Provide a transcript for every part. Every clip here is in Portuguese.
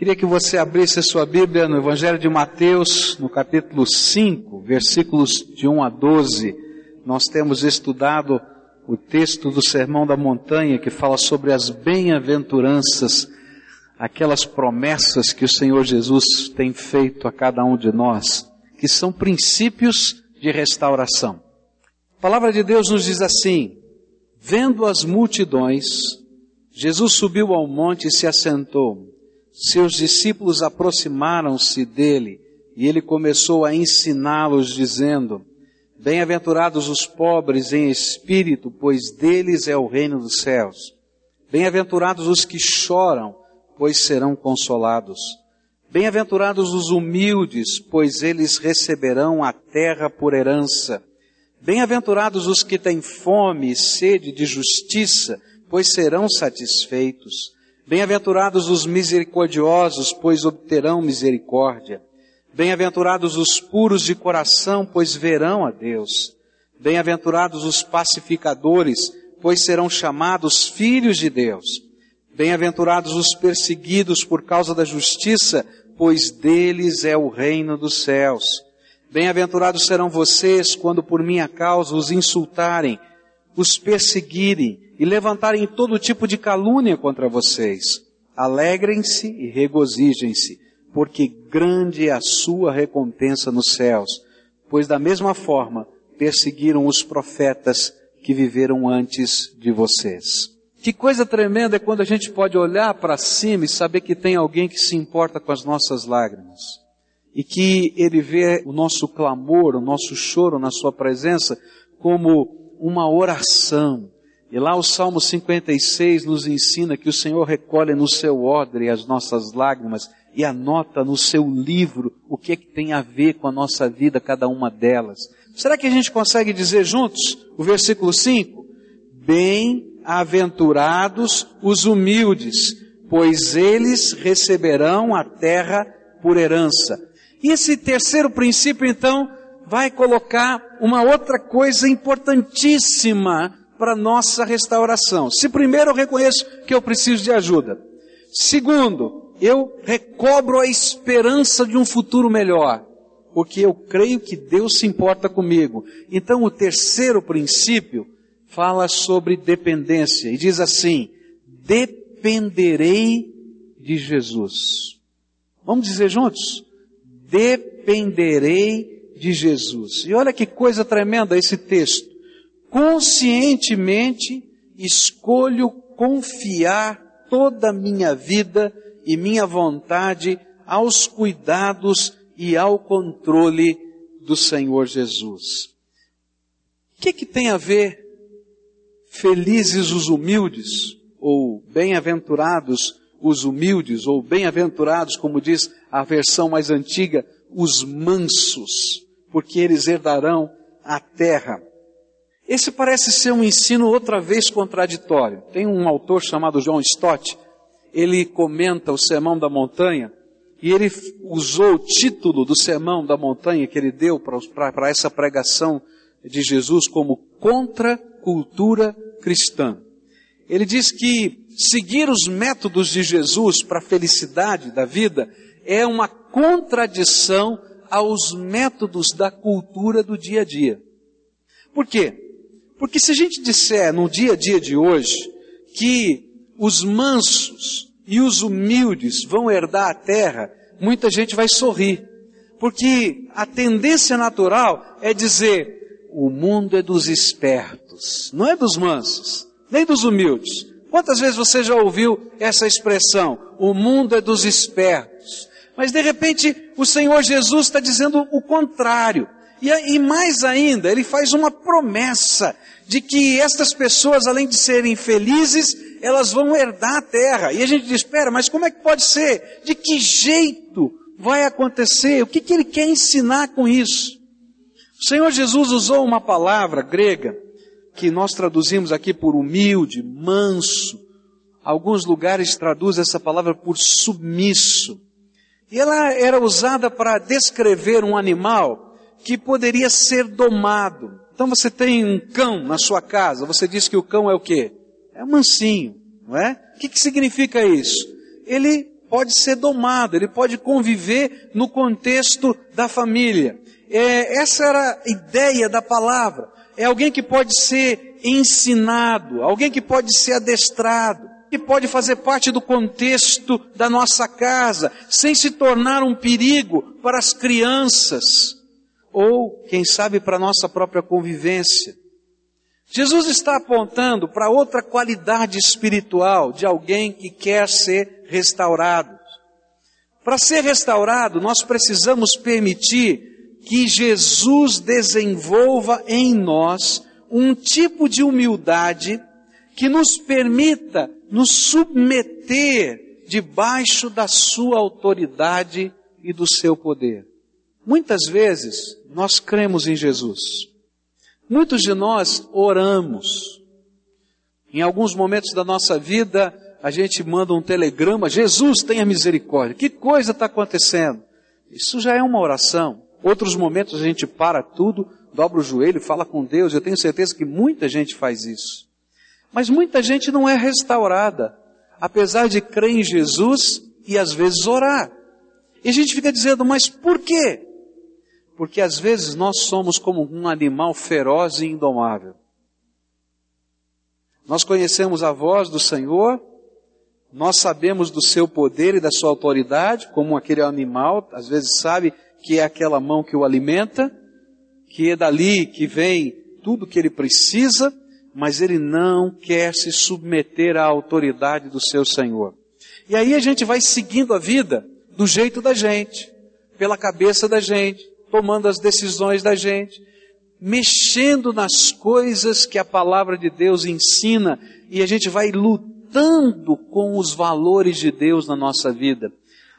Queria que você abrisse a sua Bíblia no Evangelho de Mateus, no capítulo 5, versículos de 1 a 12. Nós temos estudado o texto do Sermão da Montanha que fala sobre as bem-aventuranças, aquelas promessas que o Senhor Jesus tem feito a cada um de nós, que são princípios de restauração. A palavra de Deus nos diz assim: Vendo as multidões, Jesus subiu ao monte e se assentou. Seus discípulos aproximaram-se dele e ele começou a ensiná-los, dizendo: Bem-aventurados os pobres em espírito, pois deles é o reino dos céus. Bem-aventurados os que choram, pois serão consolados. Bem-aventurados os humildes, pois eles receberão a terra por herança. Bem-aventurados os que têm fome e sede de justiça, pois serão satisfeitos. Bem-aventurados os misericordiosos, pois obterão misericórdia. Bem-aventurados os puros de coração, pois verão a Deus. Bem-aventurados os pacificadores, pois serão chamados filhos de Deus. Bem-aventurados os perseguidos por causa da justiça, pois deles é o reino dos céus. Bem-aventurados serão vocês quando por minha causa os insultarem, os perseguirem e levantarem todo tipo de calúnia contra vocês. Alegrem-se e regozijem-se porque grande é a sua recompensa nos céus, pois da mesma forma perseguiram os profetas que viveram antes de vocês. Que coisa tremenda é quando a gente pode olhar para cima e saber que tem alguém que se importa com as nossas lágrimas. E que ele vê o nosso clamor, o nosso choro na sua presença como uma oração. E lá o Salmo 56 nos ensina que o Senhor recolhe no seu odre as nossas lágrimas e anota no seu livro o que é que tem a ver com a nossa vida, cada uma delas. Será que a gente consegue dizer juntos o versículo 5? Bem-aventurados os humildes, pois eles receberão a terra por herança. E esse terceiro princípio, então, vai colocar uma outra coisa importantíssima para nossa restauração. Se primeiro eu reconheço que eu preciso de ajuda. Segundo, eu recobro a esperança de um futuro melhor, porque eu creio que Deus se importa comigo. Então, o terceiro princípio fala sobre dependência e diz assim: dependerei de Jesus. Vamos dizer juntos? Dependerei de Jesus. E olha que coisa tremenda esse texto. Conscientemente escolho confiar toda a minha vida e minha vontade aos cuidados e ao controle do Senhor Jesus. O que, que tem a ver felizes os humildes, ou bem-aventurados os humildes, ou bem-aventurados, como diz a versão mais antiga, os mansos, porque eles herdarão a terra. Esse parece ser um ensino outra vez contraditório. Tem um autor chamado John Stott, ele comenta o Sermão da Montanha, e ele usou o título do Sermão da Montanha que ele deu para essa pregação de Jesus como contra-cultura cristã. Ele diz que seguir os métodos de Jesus para a felicidade da vida é uma contradição aos métodos da cultura do dia a dia. Por quê? Porque se a gente disser no dia a dia de hoje que os mansos e os humildes vão herdar a terra, muita gente vai sorrir. Porque a tendência natural é dizer, o mundo é dos espertos, não é dos mansos, nem dos humildes. Quantas vezes você já ouviu essa expressão? O mundo é dos espertos. Mas de repente o Senhor Jesus está dizendo o contrário. E, e mais ainda, ele faz uma promessa de que estas pessoas, além de serem felizes, elas vão herdar a terra. E a gente diz, espera, mas como é que pode ser? De que jeito vai acontecer? O que, que ele quer ensinar com isso? O Senhor Jesus usou uma palavra grega, que nós traduzimos aqui por humilde, manso. Alguns lugares traduzem essa palavra por submisso. E ela era usada para descrever um animal que poderia ser domado. Então você tem um cão na sua casa, você diz que o cão é o quê? É mansinho, não é? O que, que significa isso? Ele pode ser domado, ele pode conviver no contexto da família. É, essa era a ideia da palavra. É alguém que pode ser ensinado, alguém que pode ser adestrado, que pode fazer parte do contexto da nossa casa, sem se tornar um perigo para as crianças, ou, quem sabe, para a nossa própria convivência. Jesus está apontando para outra qualidade espiritual de alguém que quer ser restaurado. Para ser restaurado, nós precisamos permitir que Jesus desenvolva em nós um tipo de humildade que nos permita nos submeter debaixo da sua autoridade e do seu poder. Muitas vezes nós cremos em Jesus. Muitos de nós oramos. Em alguns momentos da nossa vida, a gente manda um telegrama, Jesus tenha misericórdia. Que coisa está acontecendo? Isso já é uma oração. Outros momentos a gente para tudo, dobra o joelho, fala com Deus. Eu tenho certeza que muita gente faz isso. Mas muita gente não é restaurada, apesar de crer em Jesus e às vezes orar. E a gente fica dizendo, mas por quê? Porque às vezes nós somos como um animal feroz e indomável. Nós conhecemos a voz do Senhor, nós sabemos do seu poder e da sua autoridade, como aquele animal, às vezes sabe que é aquela mão que o alimenta, que é dali que vem tudo que ele precisa, mas ele não quer se submeter à autoridade do seu Senhor. E aí a gente vai seguindo a vida do jeito da gente, pela cabeça da gente, tomando as decisões da gente, mexendo nas coisas que a palavra de Deus ensina e a gente vai lutando com os valores de Deus na nossa vida.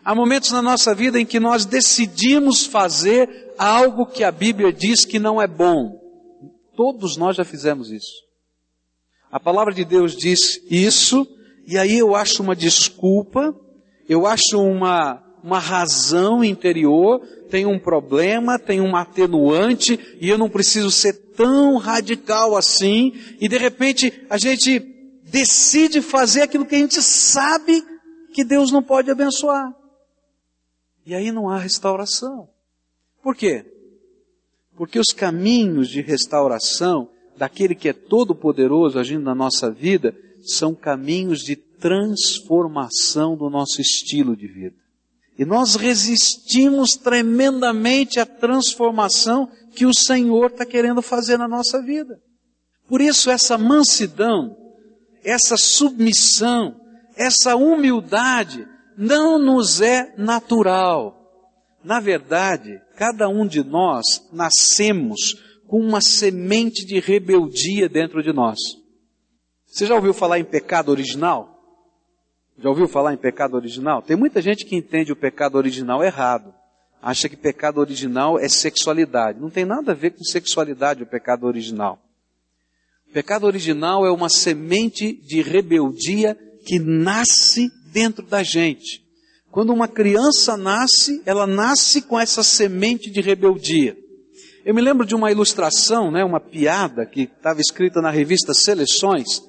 Há momentos na nossa vida em que nós decidimos fazer algo que a Bíblia diz que não é bom. Todos nós já fizemos isso. A palavra de Deus diz isso, e aí eu acho uma desculpa, eu acho uma, uma razão interior, tem um problema, tem um atenuante, e eu não preciso ser tão radical assim, e de repente a gente decide fazer aquilo que a gente sabe que Deus não pode abençoar. E aí não há restauração. Por quê? Porque os caminhos de restauração daquele que é todo poderoso agindo na nossa vida são caminhos de transformação do nosso estilo de vida. E nós resistimos tremendamente à transformação que o Senhor está querendo fazer na nossa vida. Por isso, essa mansidão, essa submissão, essa humildade não nos é natural. Na verdade, cada um de nós nascemos com uma semente de rebeldia dentro de nós. Você já ouviu falar em pecado original? Já ouviu falar em pecado original? Tem muita gente que entende o pecado original errado. Acha que pecado original é sexualidade. Não tem nada a ver com sexualidade o pecado original. Pecado original é uma semente de rebeldia que nasce dentro da gente. Quando uma criança nasce, ela nasce com essa semente de rebeldia. Eu me lembro de uma ilustração, né, uma piada que estava escrita na revista Seleções,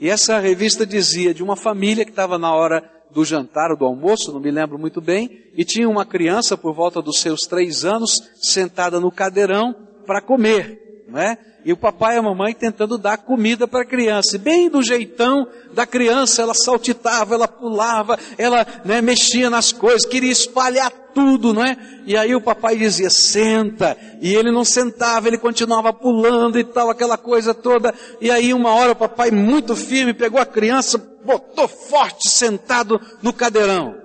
e essa revista dizia de uma família que estava na hora do jantar ou do almoço, não me lembro muito bem, e tinha uma criança por volta dos seus três anos sentada no cadeirão para comer, não é? e o papai e a mamãe tentando dar comida para a criança. Bem do jeitão da criança, ela saltitava, ela pulava, ela né, mexia nas coisas, queria espalhar tudo, não é? E aí o papai dizia, senta. E ele não sentava, ele continuava pulando e tal, aquela coisa toda. E aí uma hora o papai, muito firme, pegou a criança, botou forte, sentado no cadeirão.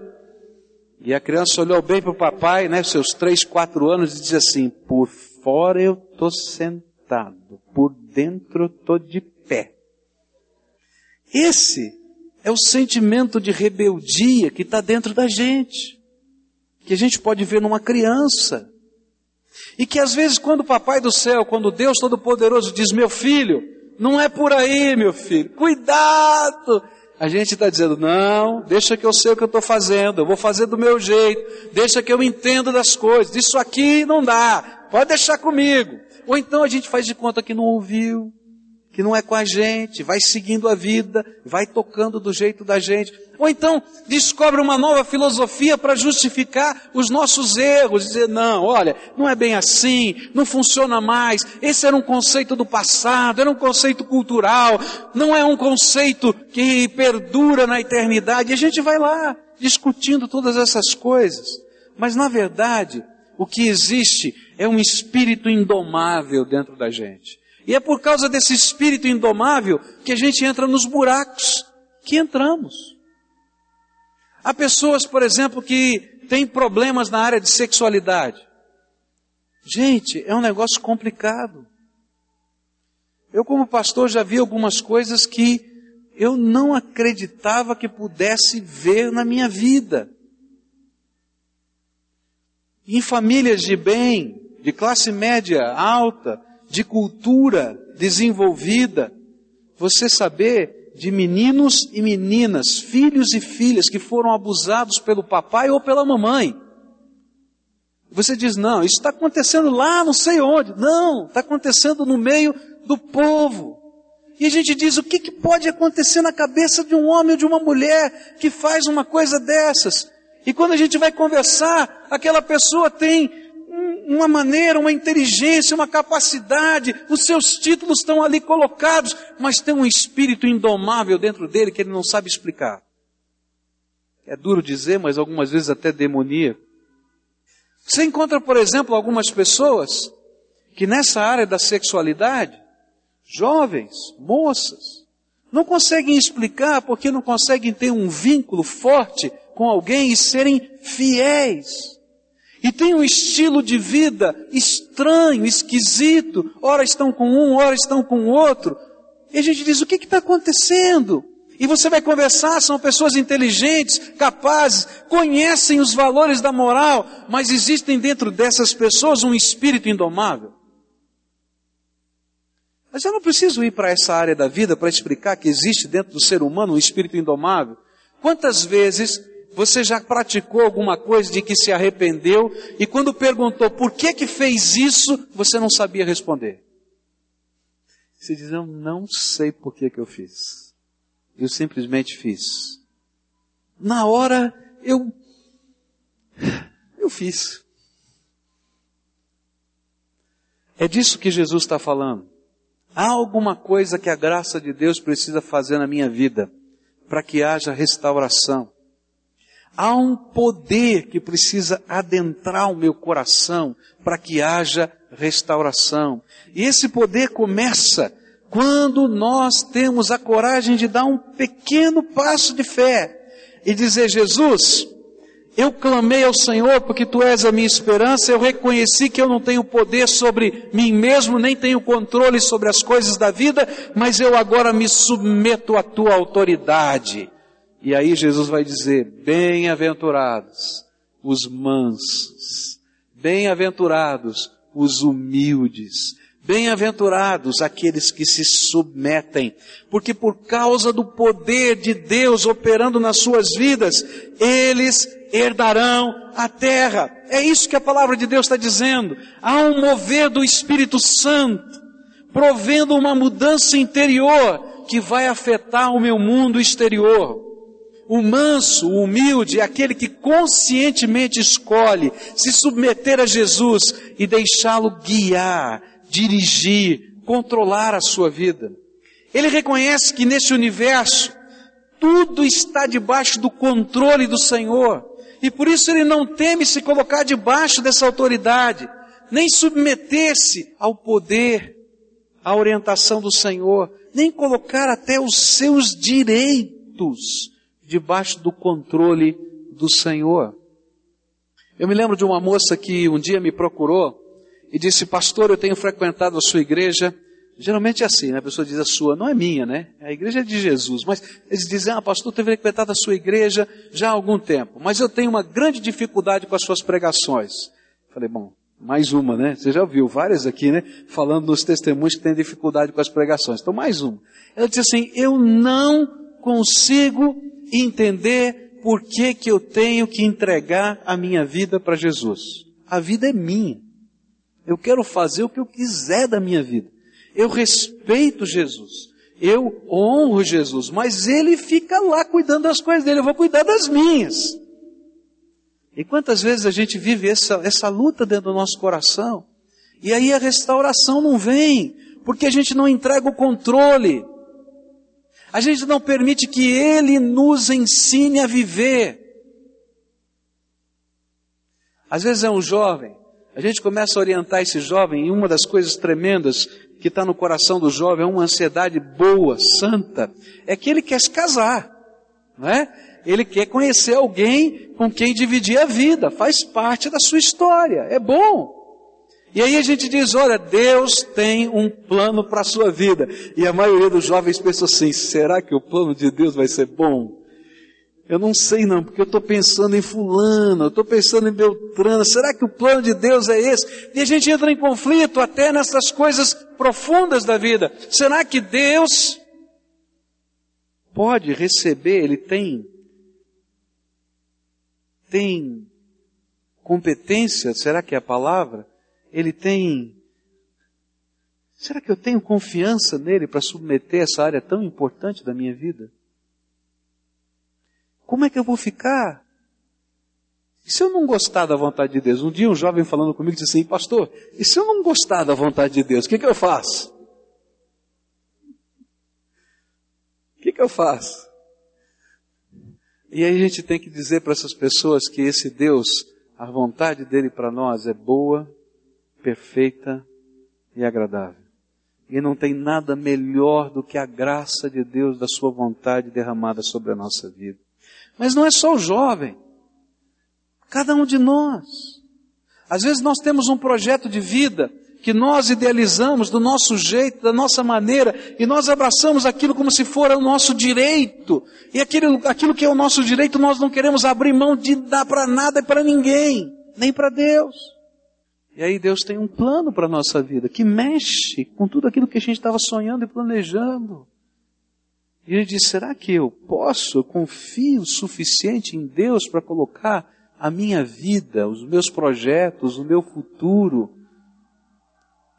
E a criança olhou bem para o papai, né, seus três, quatro anos, e disse assim, por fora eu estou sentado por dentro estou de pé. Esse é o sentimento de rebeldia que está dentro da gente, que a gente pode ver numa criança. E que às vezes, quando o Papai do Céu, quando Deus Todo-Poderoso diz: Meu filho, não é por aí, meu filho, cuidado. A gente está dizendo: Não, deixa que eu sei o que eu estou fazendo, eu vou fazer do meu jeito, deixa que eu entendo das coisas, isso aqui não dá, pode deixar comigo. Ou então a gente faz de conta que não ouviu, que não é com a gente, vai seguindo a vida, vai tocando do jeito da gente. Ou então descobre uma nova filosofia para justificar os nossos erros, dizer, não, olha, não é bem assim, não funciona mais, esse era um conceito do passado, era um conceito cultural, não é um conceito que perdura na eternidade. E a gente vai lá discutindo todas essas coisas. Mas na verdade, o que existe é um espírito indomável dentro da gente. E é por causa desse espírito indomável que a gente entra nos buracos que entramos. Há pessoas, por exemplo, que têm problemas na área de sexualidade. Gente, é um negócio complicado. Eu, como pastor, já vi algumas coisas que eu não acreditava que pudesse ver na minha vida. Em famílias de bem, de classe média alta, de cultura desenvolvida, você saber de meninos e meninas, filhos e filhas que foram abusados pelo papai ou pela mamãe. Você diz, não, isso está acontecendo lá, não sei onde. Não, está acontecendo no meio do povo. E a gente diz, o que, que pode acontecer na cabeça de um homem ou de uma mulher que faz uma coisa dessas? E quando a gente vai conversar, aquela pessoa tem uma maneira, uma inteligência, uma capacidade, os seus títulos estão ali colocados, mas tem um espírito indomável dentro dele que ele não sabe explicar. É duro dizer, mas algumas vezes até demoníaco. Você encontra, por exemplo, algumas pessoas que nessa área da sexualidade, jovens, moças, não conseguem explicar porque não conseguem ter um vínculo forte com alguém e serem fiéis e tem um estilo de vida estranho, esquisito. Ora estão com um, ora estão com outro. E a gente diz: o que está acontecendo? E você vai conversar, são pessoas inteligentes, capazes, conhecem os valores da moral, mas existem dentro dessas pessoas um espírito indomável. Mas eu não preciso ir para essa área da vida para explicar que existe dentro do ser humano um espírito indomável. Quantas vezes você já praticou alguma coisa de que se arrependeu e quando perguntou por que que fez isso, você não sabia responder? Você diz, eu não sei por que que eu fiz. Eu simplesmente fiz. Na hora, eu, eu fiz. É disso que Jesus está falando. Há alguma coisa que a graça de Deus precisa fazer na minha vida para que haja restauração. Há um poder que precisa adentrar o meu coração para que haja restauração. E esse poder começa quando nós temos a coragem de dar um pequeno passo de fé e dizer: Jesus, eu clamei ao Senhor porque tu és a minha esperança, eu reconheci que eu não tenho poder sobre mim mesmo, nem tenho controle sobre as coisas da vida, mas eu agora me submeto à tua autoridade. E aí Jesus vai dizer: Bem-aventurados os mansos, bem-aventurados os humildes, bem-aventurados aqueles que se submetem, porque por causa do poder de Deus operando nas suas vidas, eles herdarão a terra. É isso que a palavra de Deus está dizendo. Há um mover do Espírito Santo, provendo uma mudança interior que vai afetar o meu mundo exterior. O manso, o humilde, é aquele que conscientemente escolhe se submeter a Jesus e deixá-lo guiar, dirigir, controlar a sua vida. Ele reconhece que nesse universo tudo está debaixo do controle do Senhor e por isso ele não teme se colocar debaixo dessa autoridade, nem submeter-se ao poder, à orientação do Senhor, nem colocar até os seus direitos debaixo do controle do Senhor. Eu me lembro de uma moça que um dia me procurou e disse, pastor, eu tenho frequentado a sua igreja. Geralmente é assim, né? A pessoa diz a sua, não é minha, né? A igreja é de Jesus. Mas eles dizem, ah, pastor, eu tenho frequentado a sua igreja já há algum tempo. Mas eu tenho uma grande dificuldade com as suas pregações. Falei, bom, mais uma, né? Você já ouviu várias aqui, né? Falando nos testemunhos que têm dificuldade com as pregações. Então, mais uma. Ela disse assim, eu não consigo entender por que, que eu tenho que entregar a minha vida para Jesus. A vida é minha. Eu quero fazer o que eu quiser da minha vida. eu respeito Jesus, eu honro Jesus, mas ele fica lá cuidando das coisas dele, eu vou cuidar das minhas. E quantas vezes a gente vive essa, essa luta dentro do nosso coração, e aí a restauração não vem, porque a gente não entrega o controle, a gente não permite que Ele nos ensine a viver. Às vezes é um jovem, a gente começa a orientar esse jovem, e uma das coisas tremendas que está no coração do jovem é uma ansiedade boa, santa, é que ele quer se casar, não é? Ele quer conhecer alguém com quem dividir a vida, faz parte da sua história, é bom. E aí a gente diz, olha, Deus tem um plano para a sua vida. E a maioria dos jovens pensa assim, será que o plano de Deus vai ser bom? Eu não sei não, porque eu estou pensando em fulano, eu estou pensando em Beltrano, será que o plano de Deus é esse? E a gente entra em conflito até nessas coisas profundas da vida. Será que Deus pode receber, Ele tem, tem competência, será que é a palavra? Ele tem, será que eu tenho confiança nele para submeter essa área tão importante da minha vida? Como é que eu vou ficar? E se eu não gostar da vontade de Deus? Um dia um jovem falando comigo disse assim, pastor, e se eu não gostar da vontade de Deus, o que, que eu faço? O que, que eu faço? E aí a gente tem que dizer para essas pessoas que esse Deus, a vontade dele para nós é boa, perfeita e agradável. E não tem nada melhor do que a graça de Deus, da sua vontade derramada sobre a nossa vida. Mas não é só o jovem. Cada um de nós. Às vezes nós temos um projeto de vida que nós idealizamos do nosso jeito, da nossa maneira, e nós abraçamos aquilo como se for o nosso direito. E aquilo, aquilo que é o nosso direito nós não queremos abrir mão de dar para nada e para ninguém, nem para Deus. E aí Deus tem um plano para a nossa vida que mexe com tudo aquilo que a gente estava sonhando e planejando. E ele diz: será que eu posso, eu confio o suficiente em Deus para colocar a minha vida, os meus projetos, o meu futuro,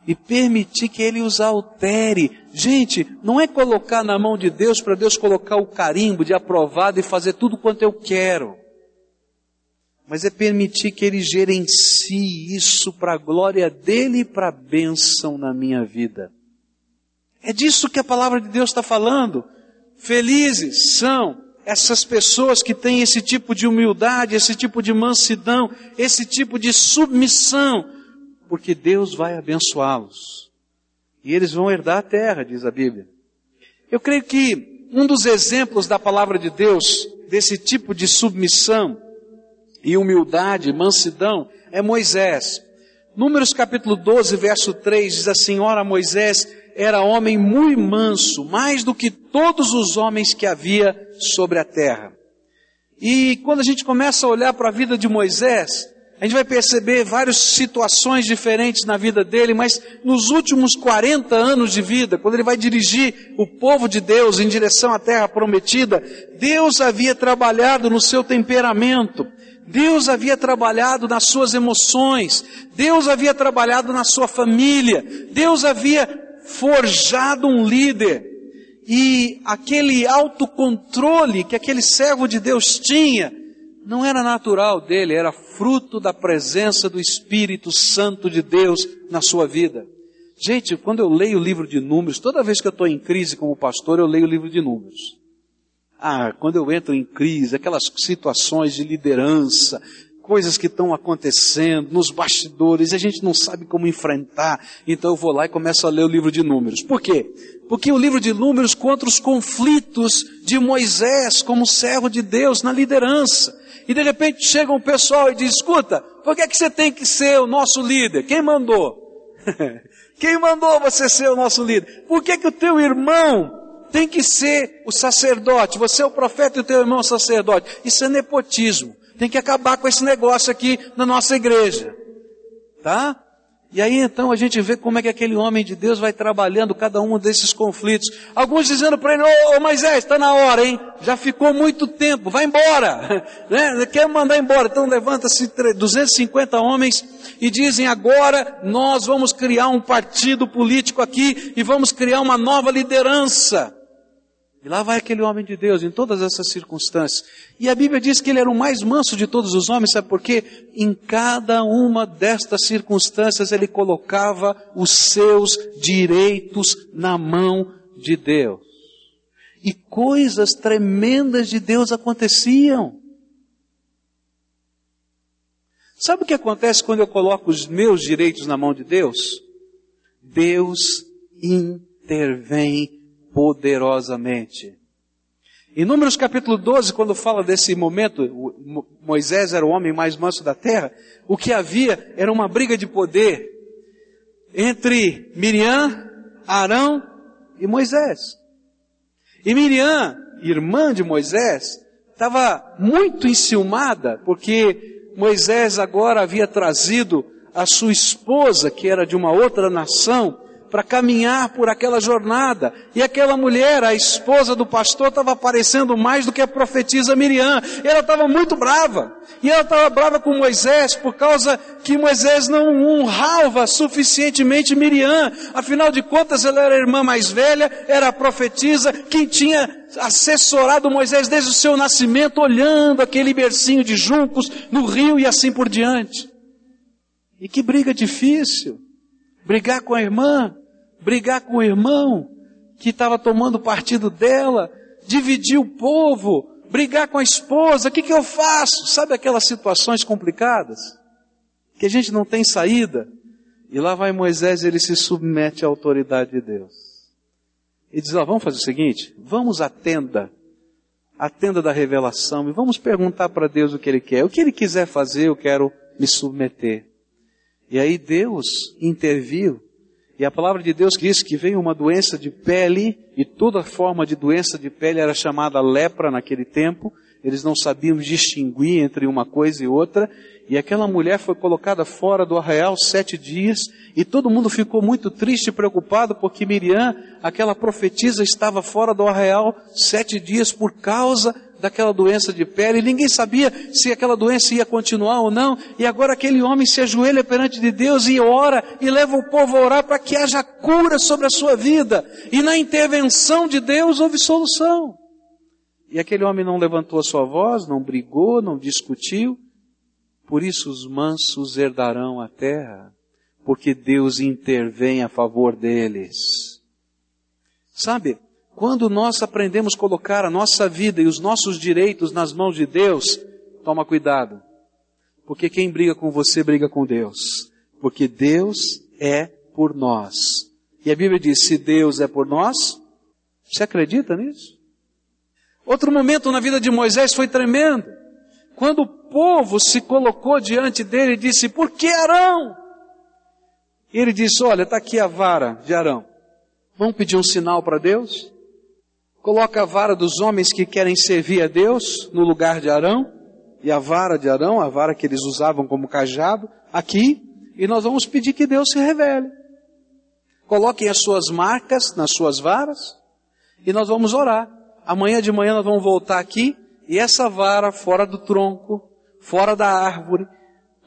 e permitir que Ele os altere? Gente, não é colocar na mão de Deus para Deus colocar o carimbo de aprovado e fazer tudo quanto eu quero. Mas é permitir que Ele gerencie isso para a glória dEle e para a bênção na minha vida. É disso que a palavra de Deus está falando. Felizes são essas pessoas que têm esse tipo de humildade, esse tipo de mansidão, esse tipo de submissão, porque Deus vai abençoá-los. E eles vão herdar a terra, diz a Bíblia. Eu creio que um dos exemplos da palavra de Deus, desse tipo de submissão e humildade, mansidão, é Moisés. Números capítulo 12, verso 3 diz assim: Ora, Moisés era homem muito manso, mais do que todos os homens que havia sobre a terra. E quando a gente começa a olhar para a vida de Moisés, a gente vai perceber várias situações diferentes na vida dele, mas nos últimos 40 anos de vida, quando ele vai dirigir o povo de Deus em direção à terra prometida, Deus havia trabalhado no seu temperamento, Deus havia trabalhado nas suas emoções, Deus havia trabalhado na sua família, Deus havia forjado um líder. E aquele autocontrole que aquele servo de Deus tinha, não era natural dele, era fruto da presença do Espírito Santo de Deus na sua vida. Gente, quando eu leio o livro de Números, toda vez que eu estou em crise como pastor, eu leio o livro de Números. Ah, quando eu entro em crise, aquelas situações de liderança, coisas que estão acontecendo nos bastidores, a gente não sabe como enfrentar. Então eu vou lá e começo a ler o livro de Números. Por quê? Porque o livro de Números conta os conflitos de Moisés como servo de Deus na liderança. E de repente chega um pessoal e diz: escuta, por que, é que você tem que ser o nosso líder? Quem mandou? Quem mandou você ser o nosso líder? Por que, que o teu irmão tem que ser o sacerdote? Você é o profeta e o teu irmão é o sacerdote. Isso é nepotismo. Tem que acabar com esse negócio aqui na nossa igreja. Tá? E aí então a gente vê como é que aquele homem de Deus vai trabalhando cada um desses conflitos. Alguns dizendo para ele, ô, ô Moisés, está na hora, hein? Já ficou muito tempo, vai embora. né? Quer mandar embora. Então levanta-se 250 homens e dizem agora nós vamos criar um partido político aqui e vamos criar uma nova liderança. E lá vai aquele homem de Deus em todas essas circunstâncias. E a Bíblia diz que ele era o mais manso de todos os homens, sabe por quê? Em cada uma destas circunstâncias ele colocava os seus direitos na mão de Deus. E coisas tremendas de Deus aconteciam. Sabe o que acontece quando eu coloco os meus direitos na mão de Deus? Deus intervém poderosamente. Em Números capítulo 12, quando fala desse momento, Moisés era o homem mais manso da terra, o que havia era uma briga de poder entre Miriam, Arão e Moisés. E Miriam, irmã de Moisés, estava muito enciumada, porque Moisés agora havia trazido a sua esposa, que era de uma outra nação, para caminhar por aquela jornada. E aquela mulher, a esposa do pastor, estava aparecendo mais do que a profetisa Miriam. E ela estava muito brava. E ela estava brava com Moisés por causa que Moisés não honrava suficientemente Miriam. Afinal de contas, ela era a irmã mais velha, era a profetisa, quem tinha assessorado Moisés desde o seu nascimento, olhando aquele bercinho de juncos no rio e assim por diante. E que briga difícil brigar com a irmã, brigar com o irmão que estava tomando partido dela, dividir o povo, brigar com a esposa, o que, que eu faço? Sabe aquelas situações complicadas? Que a gente não tem saída. E lá vai Moisés, ele se submete à autoridade de Deus. E diz, ó, vamos fazer o seguinte, vamos à tenda, à tenda da revelação, e vamos perguntar para Deus o que Ele quer. O que Ele quiser fazer, eu quero me submeter. E aí Deus interviu. E a palavra de Deus diz que veio uma doença de pele, e toda forma de doença de pele era chamada lepra naquele tempo. Eles não sabiam distinguir entre uma coisa e outra. E aquela mulher foi colocada fora do arraial sete dias, e todo mundo ficou muito triste e preocupado porque Miriam, aquela profetisa, estava fora do arraial sete dias por causa daquela doença de pele, ninguém sabia se aquela doença ia continuar ou não, e agora aquele homem se ajoelha perante de Deus e ora, e leva o povo a orar para que haja cura sobre a sua vida, e na intervenção de Deus houve solução. E aquele homem não levantou a sua voz, não brigou, não discutiu, por isso os mansos herdarão a terra, porque Deus intervém a favor deles. Sabe, quando nós aprendemos a colocar a nossa vida e os nossos direitos nas mãos de Deus, toma cuidado. Porque quem briga com você briga com Deus. Porque Deus é por nós. E a Bíblia diz: se Deus é por nós, você acredita nisso? Outro momento na vida de Moisés foi tremendo. Quando o povo se colocou diante dele e disse: Por que Arão? E ele disse: Olha, está aqui a vara de Arão. Vamos pedir um sinal para Deus? Coloca a vara dos homens que querem servir a Deus no lugar de Arão, e a vara de Arão, a vara que eles usavam como cajado, aqui, e nós vamos pedir que Deus se revele. Coloquem as suas marcas nas suas varas, e nós vamos orar. Amanhã de manhã nós vamos voltar aqui, e essa vara fora do tronco, fora da árvore,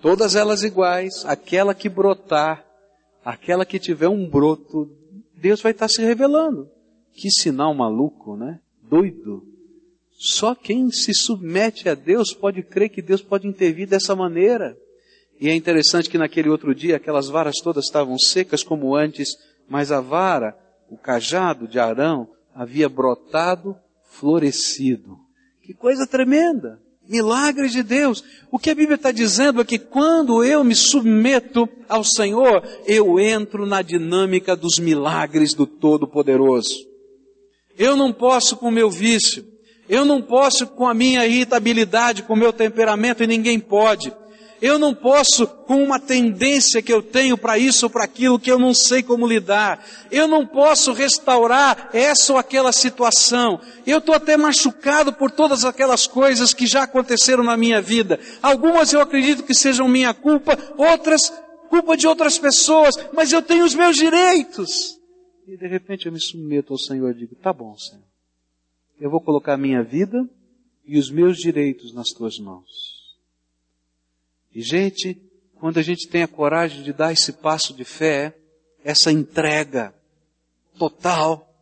todas elas iguais, aquela que brotar, aquela que tiver um broto, Deus vai estar se revelando. Que sinal maluco, né? Doido. Só quem se submete a Deus pode crer que Deus pode intervir dessa maneira. E é interessante que naquele outro dia aquelas varas todas estavam secas como antes, mas a vara, o cajado de Arão, havia brotado, florescido. Que coisa tremenda! Milagres de Deus. O que a Bíblia está dizendo é que quando eu me submeto ao Senhor, eu entro na dinâmica dos milagres do Todo-Poderoso. Eu não posso com o meu vício. Eu não posso com a minha irritabilidade, com o meu temperamento, e ninguém pode. Eu não posso com uma tendência que eu tenho para isso ou para aquilo que eu não sei como lidar. Eu não posso restaurar essa ou aquela situação. Eu estou até machucado por todas aquelas coisas que já aconteceram na minha vida. Algumas eu acredito que sejam minha culpa, outras culpa de outras pessoas, mas eu tenho os meus direitos. E de repente eu me submeto ao Senhor e digo, tá bom, Senhor. Eu vou colocar a minha vida e os meus direitos nas tuas mãos. E gente, quando a gente tem a coragem de dar esse passo de fé, essa entrega total,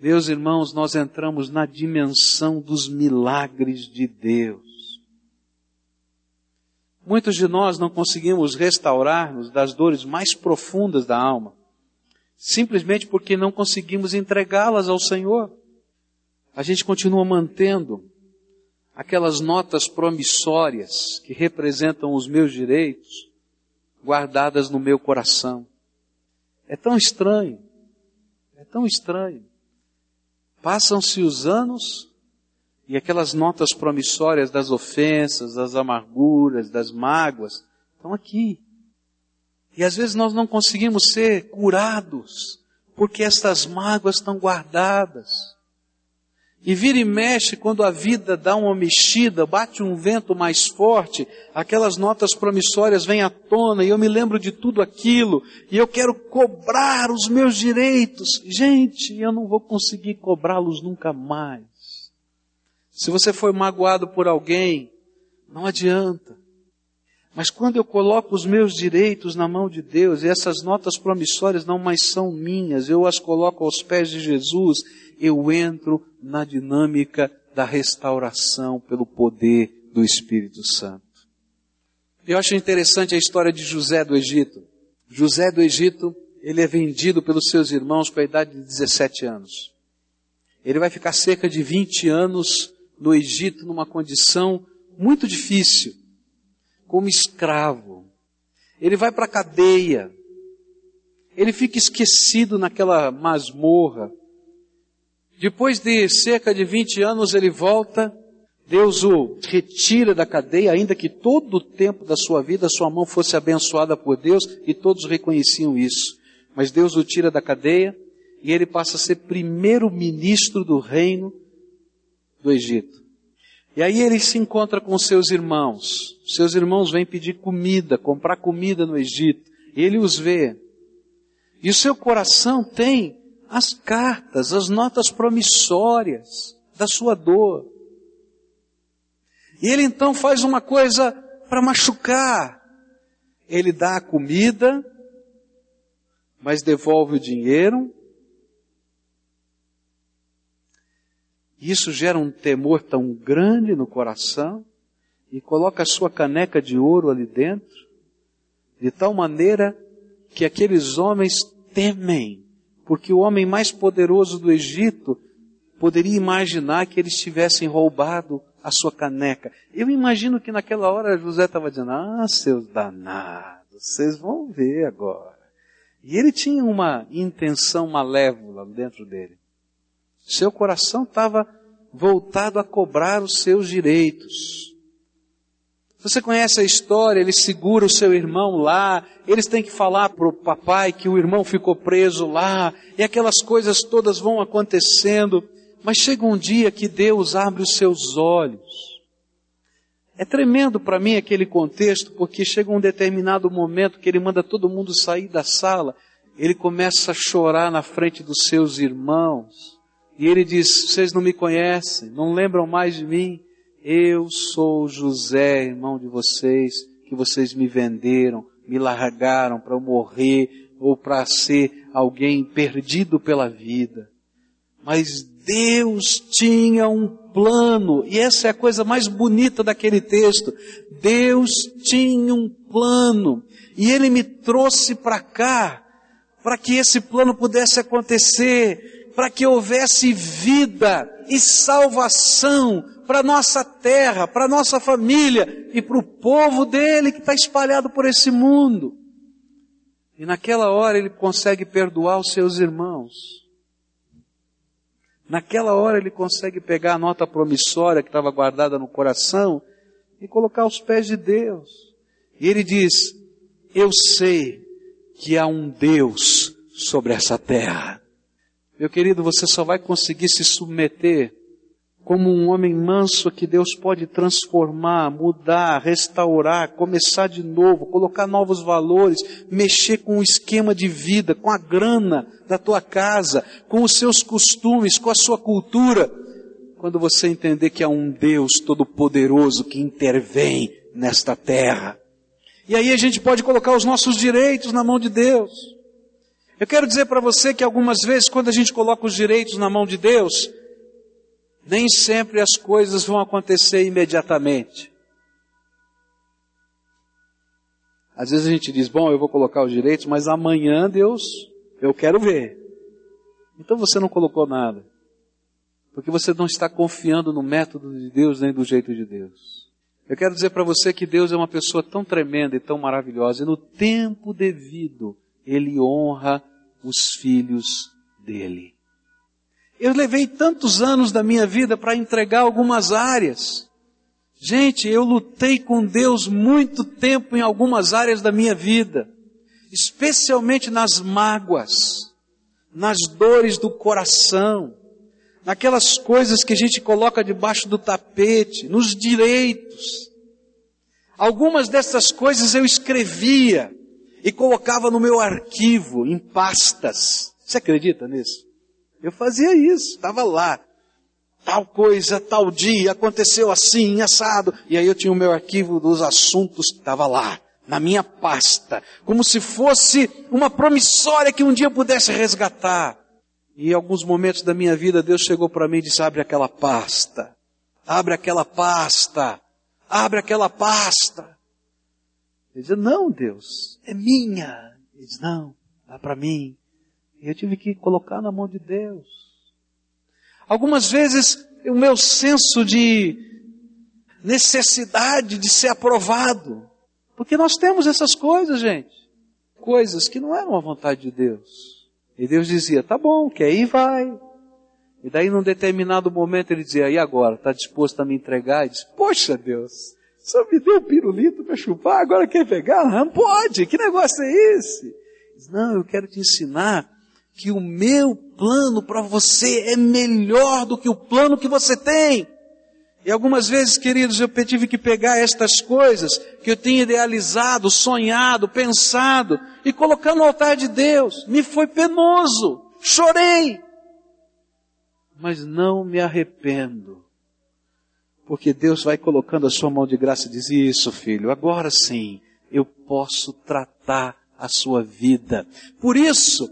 meus irmãos, nós entramos na dimensão dos milagres de Deus. Muitos de nós não conseguimos restaurar-nos das dores mais profundas da alma, simplesmente porque não conseguimos entregá-las ao Senhor. A gente continua mantendo aquelas notas promissórias que representam os meus direitos guardadas no meu coração. É tão estranho, é tão estranho. Passam-se os anos e aquelas notas promissórias das ofensas, das amarguras, das mágoas, estão aqui. E às vezes nós não conseguimos ser curados, porque estas mágoas estão guardadas. E vira e mexe quando a vida dá uma mexida, bate um vento mais forte, aquelas notas promissórias vêm à tona e eu me lembro de tudo aquilo e eu quero cobrar os meus direitos. Gente, eu não vou conseguir cobrá-los nunca mais. Se você foi magoado por alguém, não adianta. Mas quando eu coloco os meus direitos na mão de Deus, e essas notas promissórias não mais são minhas, eu as coloco aos pés de Jesus, eu entro na dinâmica da restauração pelo poder do Espírito Santo. Eu acho interessante a história de José do Egito. José do Egito, ele é vendido pelos seus irmãos com a idade de 17 anos. Ele vai ficar cerca de 20 anos no Egito numa condição muito difícil, como escravo. Ele vai para a cadeia. Ele fica esquecido naquela masmorra. Depois de cerca de 20 anos ele volta, Deus o retira da cadeia, ainda que todo o tempo da sua vida sua mão fosse abençoada por Deus e todos reconheciam isso. Mas Deus o tira da cadeia e ele passa a ser primeiro ministro do reino do Egito. E aí ele se encontra com seus irmãos. Seus irmãos vêm pedir comida, comprar comida no Egito. Ele os vê. E o seu coração tem as cartas, as notas promissórias da sua dor. E ele então faz uma coisa para machucar. Ele dá a comida, mas devolve o dinheiro Isso gera um temor tão grande no coração e coloca a sua caneca de ouro ali dentro, de tal maneira que aqueles homens temem, porque o homem mais poderoso do Egito poderia imaginar que eles tivessem roubado a sua caneca. Eu imagino que naquela hora José estava dizendo, ah, seus danados, vocês vão ver agora. E ele tinha uma intenção malévola dentro dele. Seu coração estava voltado a cobrar os seus direitos. Você conhece a história, ele segura o seu irmão lá, eles têm que falar para o papai que o irmão ficou preso lá, e aquelas coisas todas vão acontecendo, mas chega um dia que Deus abre os seus olhos. É tremendo para mim aquele contexto, porque chega um determinado momento que ele manda todo mundo sair da sala, ele começa a chorar na frente dos seus irmãos. E ele diz: Vocês não me conhecem, não lembram mais de mim? Eu sou José, irmão de vocês, que vocês me venderam, me largaram para morrer ou para ser alguém perdido pela vida. Mas Deus tinha um plano, e essa é a coisa mais bonita daquele texto. Deus tinha um plano, e Ele me trouxe para cá, para que esse plano pudesse acontecer para que houvesse vida e salvação para nossa terra, para nossa família e para o povo dele que está espalhado por esse mundo. E naquela hora ele consegue perdoar os seus irmãos. Naquela hora ele consegue pegar a nota promissória que estava guardada no coração e colocar aos pés de Deus. E ele diz: Eu sei que há um Deus sobre essa terra. Meu querido, você só vai conseguir se submeter como um homem manso que Deus pode transformar, mudar, restaurar, começar de novo, colocar novos valores, mexer com o esquema de vida, com a grana da tua casa, com os seus costumes, com a sua cultura. Quando você entender que há um Deus todo-poderoso que intervém nesta terra. E aí a gente pode colocar os nossos direitos na mão de Deus. Eu quero dizer para você que algumas vezes, quando a gente coloca os direitos na mão de Deus, nem sempre as coisas vão acontecer imediatamente. Às vezes a gente diz, bom, eu vou colocar os direitos, mas amanhã Deus, eu quero ver. Então você não colocou nada. Porque você não está confiando no método de Deus nem do jeito de Deus. Eu quero dizer para você que Deus é uma pessoa tão tremenda e tão maravilhosa, e no tempo devido, Ele honra os filhos dele. Eu levei tantos anos da minha vida para entregar algumas áreas. Gente, eu lutei com Deus muito tempo em algumas áreas da minha vida, especialmente nas mágoas, nas dores do coração, naquelas coisas que a gente coloca debaixo do tapete, nos direitos. Algumas dessas coisas eu escrevia e colocava no meu arquivo, em pastas. Você acredita nisso? Eu fazia isso, estava lá. Tal coisa, tal dia, aconteceu assim, assado. E aí eu tinha o meu arquivo dos assuntos estava lá, na minha pasta, como se fosse uma promissória que um dia pudesse resgatar. E em alguns momentos da minha vida, Deus chegou para mim e disse: abre aquela pasta, abre aquela pasta, abre aquela pasta. Ele dizia, não, Deus, é minha. Ele disse, não, dá para mim. E eu tive que colocar na mão de Deus. Algumas vezes o meu senso de necessidade de ser aprovado. Porque nós temos essas coisas, gente. Coisas que não eram a vontade de Deus. E Deus dizia, tá bom, quer ir, vai. E daí num determinado momento ele dizia, e agora? Está disposto a me entregar? E diz, poxa Deus, só me deu um pirulito para chupar, agora quer pegar? Não pode, que negócio é esse? Não, eu quero te ensinar que o meu plano para você é melhor do que o plano que você tem. E algumas vezes, queridos, eu tive que pegar estas coisas que eu tinha idealizado, sonhado, pensado e colocar no altar de Deus. Me foi penoso, chorei, mas não me arrependo, porque Deus vai colocando a sua mão de graça e diz: Isso, filho, agora sim eu posso tratar a sua vida. Por isso,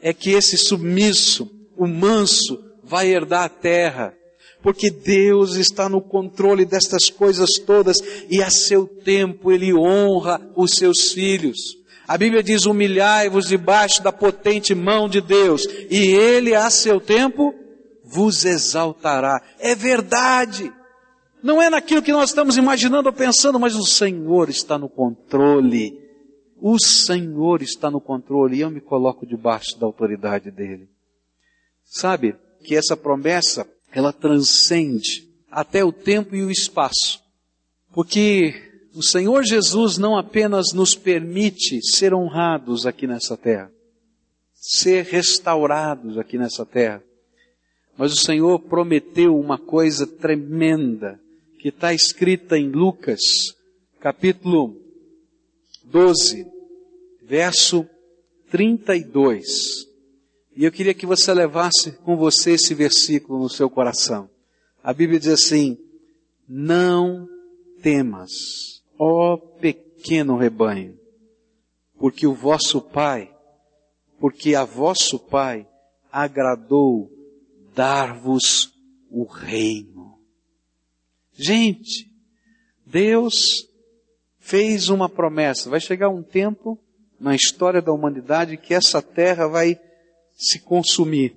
é que esse submisso, o manso, vai herdar a terra. Porque Deus está no controle destas coisas todas e a seu tempo Ele honra os seus filhos. A Bíblia diz: humilhai-vos debaixo da potente mão de Deus, e Ele a seu tempo vos exaltará. É verdade. Não é naquilo que nós estamos imaginando ou pensando, mas o Senhor está no controle. O Senhor está no controle e eu me coloco debaixo da autoridade dele. Sabe que essa promessa, ela transcende até o tempo e o espaço. Porque o Senhor Jesus não apenas nos permite ser honrados aqui nessa terra, ser restaurados aqui nessa terra, mas o Senhor prometeu uma coisa tremenda que está escrita em Lucas, capítulo 12, verso 32. E eu queria que você levasse com você esse versículo no seu coração. A Bíblia diz assim: Não temas, ó pequeno rebanho, porque o vosso Pai, porque a vosso Pai agradou dar-vos o reino. Gente, Deus fez uma promessa. Vai chegar um tempo na história da humanidade que essa terra vai se consumir.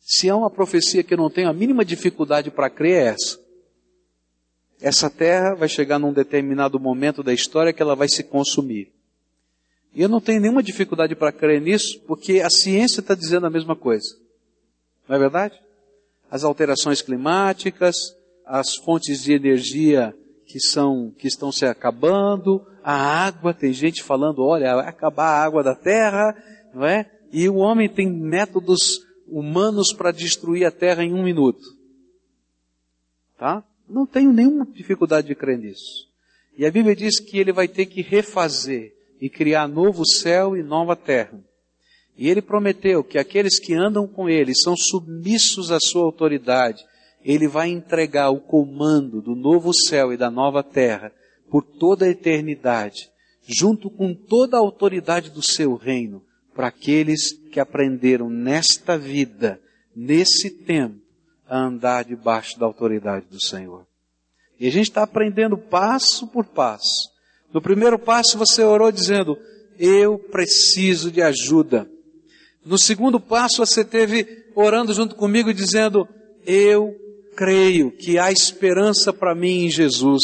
Se há uma profecia que eu não tenho a mínima dificuldade para crer, é essa. Essa terra vai chegar num determinado momento da história que ela vai se consumir. E eu não tenho nenhuma dificuldade para crer nisso, porque a ciência está dizendo a mesma coisa. Não é verdade? As alterações climáticas, as fontes de energia que são, que estão se acabando, a água, tem gente falando, olha, vai acabar a água da terra, não é? E o homem tem métodos humanos para destruir a terra em um minuto. Tá? Não tenho nenhuma dificuldade de crer nisso. E a Bíblia diz que ele vai ter que refazer e criar novo céu e nova terra. E ele prometeu que aqueles que andam com ele são submissos à sua autoridade. Ele vai entregar o comando do novo céu e da nova terra por toda a eternidade, junto com toda a autoridade do seu reino, para aqueles que aprenderam nesta vida, nesse tempo, a andar debaixo da autoridade do Senhor. E a gente está aprendendo passo por passo. No primeiro passo você orou dizendo, eu preciso de ajuda. No segundo passo você teve orando junto comigo dizendo, eu creio que há esperança para mim em Jesus.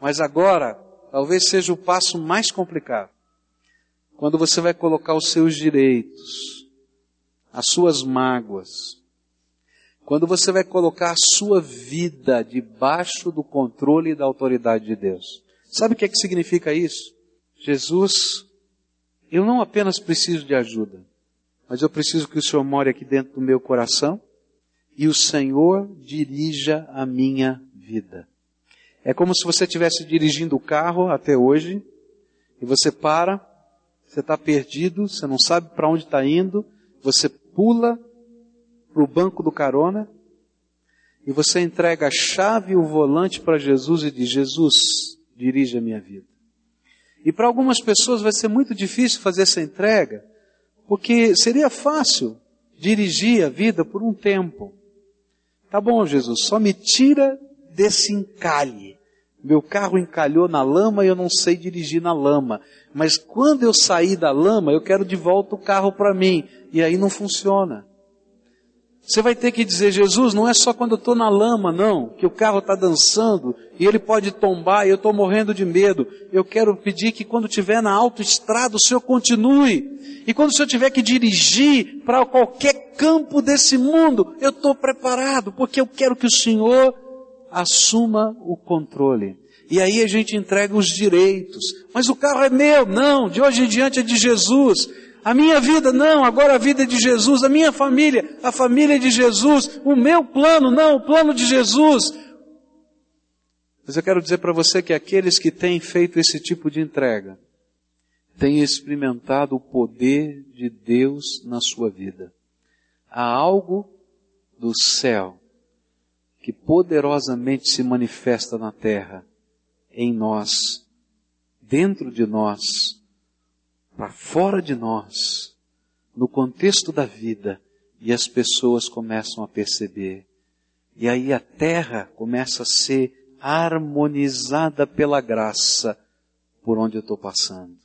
Mas agora, talvez seja o passo mais complicado. Quando você vai colocar os seus direitos, as suas mágoas, quando você vai colocar a sua vida debaixo do controle e da autoridade de Deus. Sabe o que é que significa isso? Jesus, eu não apenas preciso de ajuda, mas eu preciso que o Senhor more aqui dentro do meu coração e o Senhor dirija a minha vida. É como se você estivesse dirigindo o carro até hoje e você para, você está perdido, você não sabe para onde está indo, você pula para o banco do carona e você entrega a chave e o volante para Jesus e diz: Jesus, dirige a minha vida. E para algumas pessoas vai ser muito difícil fazer essa entrega, porque seria fácil dirigir a vida por um tempo. Tá bom, Jesus, só me tira desse encalhe. Meu carro encalhou na lama e eu não sei dirigir na lama. Mas quando eu sair da lama, eu quero de volta o carro para mim. E aí não funciona. Você vai ter que dizer, Jesus, não é só quando eu estou na lama, não, que o carro está dançando e ele pode tombar e eu estou morrendo de medo. Eu quero pedir que quando estiver na autoestrada o Senhor continue. E quando o Senhor tiver que dirigir para qualquer campo desse mundo, eu estou preparado, porque eu quero que o Senhor assuma o controle. E aí a gente entrega os direitos. Mas o carro é meu, não, de hoje em diante é de Jesus. A minha vida, não, agora a vida de Jesus. A minha família, a família de Jesus. O meu plano, não, o plano de Jesus. Mas eu quero dizer para você que aqueles que têm feito esse tipo de entrega, têm experimentado o poder de Deus na sua vida. Há algo do céu que poderosamente se manifesta na terra, em nós, dentro de nós, para fora de nós, no contexto da vida, e as pessoas começam a perceber. E aí a terra começa a ser harmonizada pela graça por onde eu estou passando.